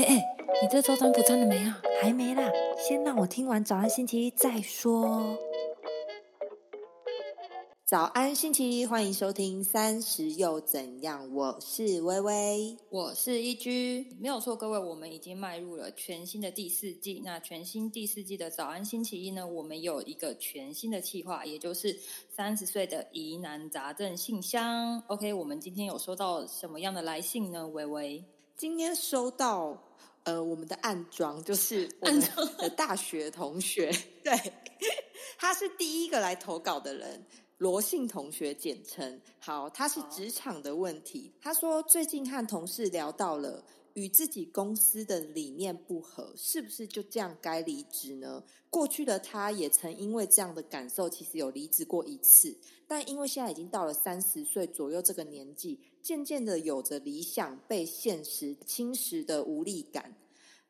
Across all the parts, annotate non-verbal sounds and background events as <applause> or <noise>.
哎哎，你这周占卜占了没啊？还没啦，先让我听完早安星期一再说。早安星期一，欢迎收听三十又怎样？我是微微，我是一居，没有错，各位，我们已经迈入了全新的第四季。那全新第四季的早安星期一呢，我们有一个全新的计划，也就是三十岁的疑难杂症信箱。OK，我们今天有收到什么样的来信呢？微微，今天收到呃，我们的暗装就是我们的大学同学，<laughs> 对，<laughs> 他是第一个来投稿的人。罗姓同学简称，好，他是职场的问题。他说最近和同事聊到了与自己公司的理念不合，是不是就这样该离职呢？过去的他也曾因为这样的感受，其实有离职过一次，但因为现在已经到了三十岁左右这个年纪，渐渐的有着理想被现实侵蚀的无力感。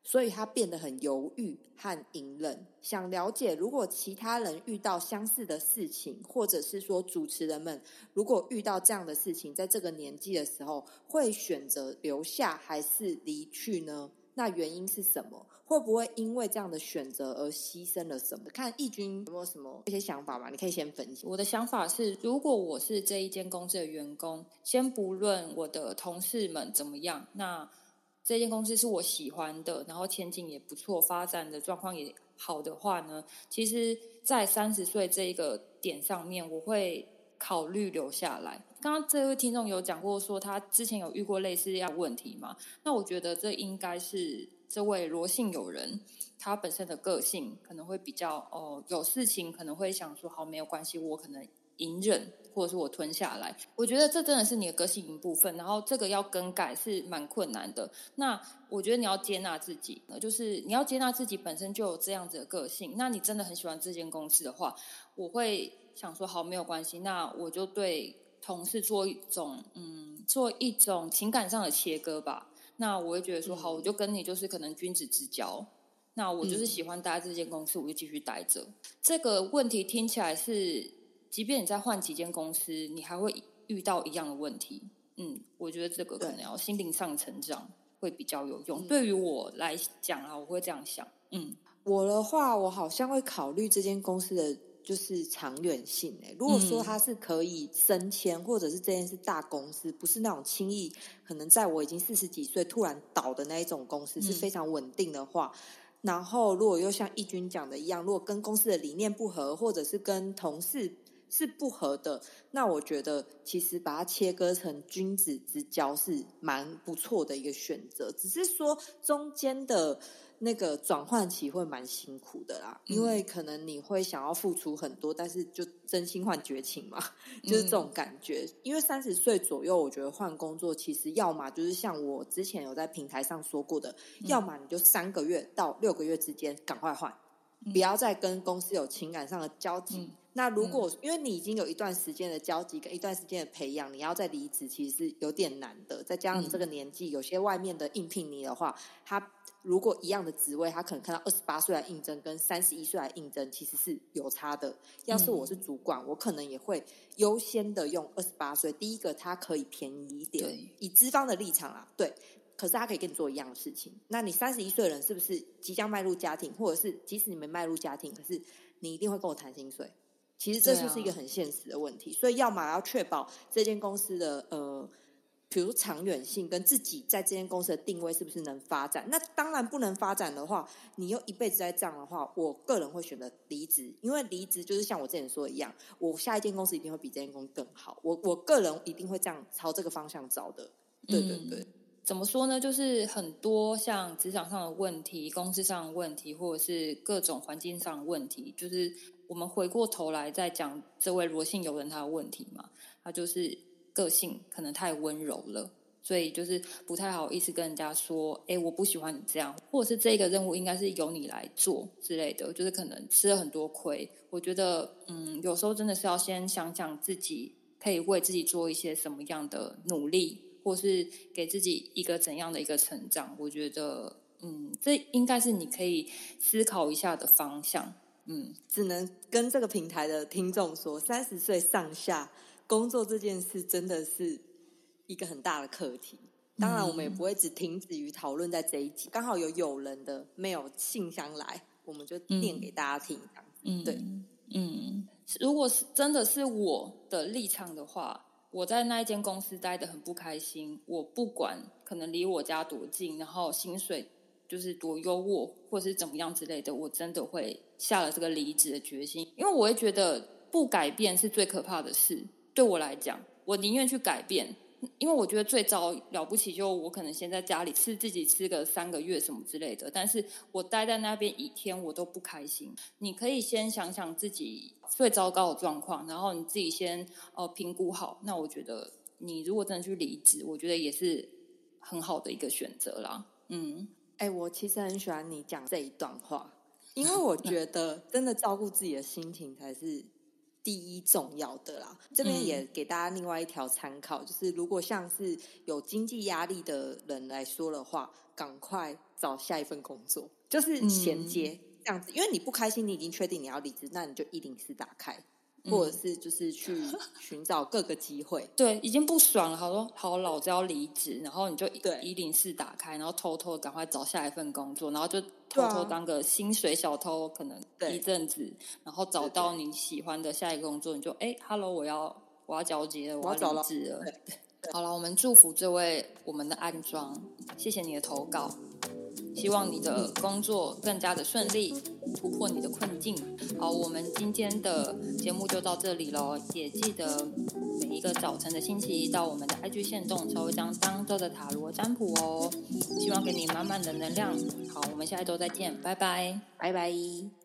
所以他变得很犹豫和隐忍，想了解如果其他人遇到相似的事情，或者是说主持人们如果遇到这样的事情，在这个年纪的时候，会选择留下还是离去呢？那原因是什么？会不会因为这样的选择而牺牲了什么？看义军有没有什么一些想法嘛？你可以先分析。我的想法是，如果我是这一间公司的员工，先不论我的同事们怎么样，那。这间公司是我喜欢的，然后前景也不错，发展的状况也好的话呢，其实，在三十岁这一个点上面，我会考虑留下来。刚刚这位听众有讲过说，他之前有遇过类似这样问题嘛？那我觉得这应该是这位罗姓友人他本身的个性可能会比较哦，有事情可能会想说，好没有关系，我可能。隐忍，或者是我吞下来，我觉得这真的是你的个性一部分。然后这个要更改是蛮困难的。那我觉得你要接纳自己，就是你要接纳自己本身就有这样子的个性。那你真的很喜欢这间公司的话，我会想说好没有关系。那我就对同事做一种嗯，做一种情感上的切割吧。那我会觉得说好，我就跟你就是可能君子之交。那我就是喜欢待在这间公司，我就继续待着。这个问题听起来是。即便你再换几间公司，你还会遇到一样的问题。嗯，我觉得这个可能要心灵上成长会比较有用。对于我来讲啊，我会这样想。嗯，我的话，我好像会考虑这间公司的就是长远性。诶，如果说它是可以升迁，或者是这件是大公司，不是那种轻易可能在我已经四十几岁突然倒的那一种公司，是非常稳定的话。然后，如果又像义军讲的一样，如果跟公司的理念不合，或者是跟同事。是不合的，那我觉得其实把它切割成君子之交是蛮不错的一个选择，只是说中间的那个转换期会蛮辛苦的啦，因为可能你会想要付出很多，但是就真心换绝情嘛，<laughs> 就是这种感觉。因为三十岁左右，我觉得换工作其实要么就是像我之前有在平台上说过的，要么你就三个月到六个月之间赶快换，不要再跟公司有情感上的交集。那如果因为你已经有一段时间的交集跟一段时间的培养，你要再离职其实是有点难的。再加上你这个年纪，有些外面的应聘你的话，他如果一样的职位，他可能看到二十八岁来应征，跟三十一岁来应征，其实是有差的。要是我是主管，我可能也会优先的用二十八岁。第一个，他可以便宜一点，以资方的立场啊，对。可是他可以跟你做一样的事情。那你三十一岁的人，是不是即将迈入家庭，或者是即使你没迈入家庭，可是你一定会跟我谈薪水？其实这就是一个很现实的问题，所以要么要确保这间公司的呃，比如长远性跟自己在这间公司的定位是不是能发展。那当然不能发展的话，你又一辈子在这样的话，我个人会选择离职，因为离职就是像我之前说的一样，我下一间公司一定会比这间公司更好。我我个人一定会这样朝这个方向找的。对对对。怎么说呢？就是很多像职场上的问题、公司上的问题，或者是各种环境上的问题，就是我们回过头来再讲这位罗姓友人他的问题嘛。他就是个性可能太温柔了，所以就是不太好意思跟人家说：“哎，我不喜欢你这样，或者是这个任务应该是由你来做之类的。”就是可能吃了很多亏。我觉得，嗯，有时候真的是要先想想自己可以为自己做一些什么样的努力。或是给自己一个怎样的一个成长？我觉得，嗯，这应该是你可以思考一下的方向。嗯，只能跟这个平台的听众说，三十岁上下工作这件事真的是一个很大的课题。当然，我们也不会只停止于讨论在这一集。刚好有有人的没有信箱来，我们就念给大家听。嗯，对，嗯，如果是真的是我的立场的话，我在那一间公司待的很不开心。我不管可能离我家多近，然后薪水就是多优渥，或是怎么样之类的，我真的会下了这个离职的决心。因为我会觉得不改变是最可怕的事。对我来讲，我宁愿去改变。因为我觉得最早了不起，就我可能先在家里吃自己吃个三个月什么之类的，但是我待在那边一天我都不开心。你可以先想想自己最糟糕的状况，然后你自己先呃评估好。那我觉得你如果真的去离职，我觉得也是很好的一个选择啦。嗯，哎，我其实很喜欢你讲这一段话，因为我觉得真的照顾自己的心情才是。第一重要的啦，这边也给大家另外一条参考，就是如果像是有经济压力的人来说的话，赶快找下一份工作，就是衔接这样子。因为你不开心，你已经确定你要离职，那你就一零四打开。或者是就是去 <laughs> 寻找各个机会，对，已经不爽了。好多好老子要离职，然后你就对一零四打开，然后偷偷赶快找下一份工作，然后就偷偷当个薪水小偷，可能一阵子，然后找到你喜欢的下一个工作，你就哎，Hello，我要我要交接了，我要离职了。<laughs> 好了，我们祝福这位我们的安装，谢谢你的投稿。希望你的工作更加的顺利，突破你的困境。好，我们今天的节目就到这里喽，也记得每一个早晨的星期一到我们的 IG 线动抽一张当周的塔罗占卜哦，希望给你满满的能量。好，我们下一周再见，拜拜，拜拜。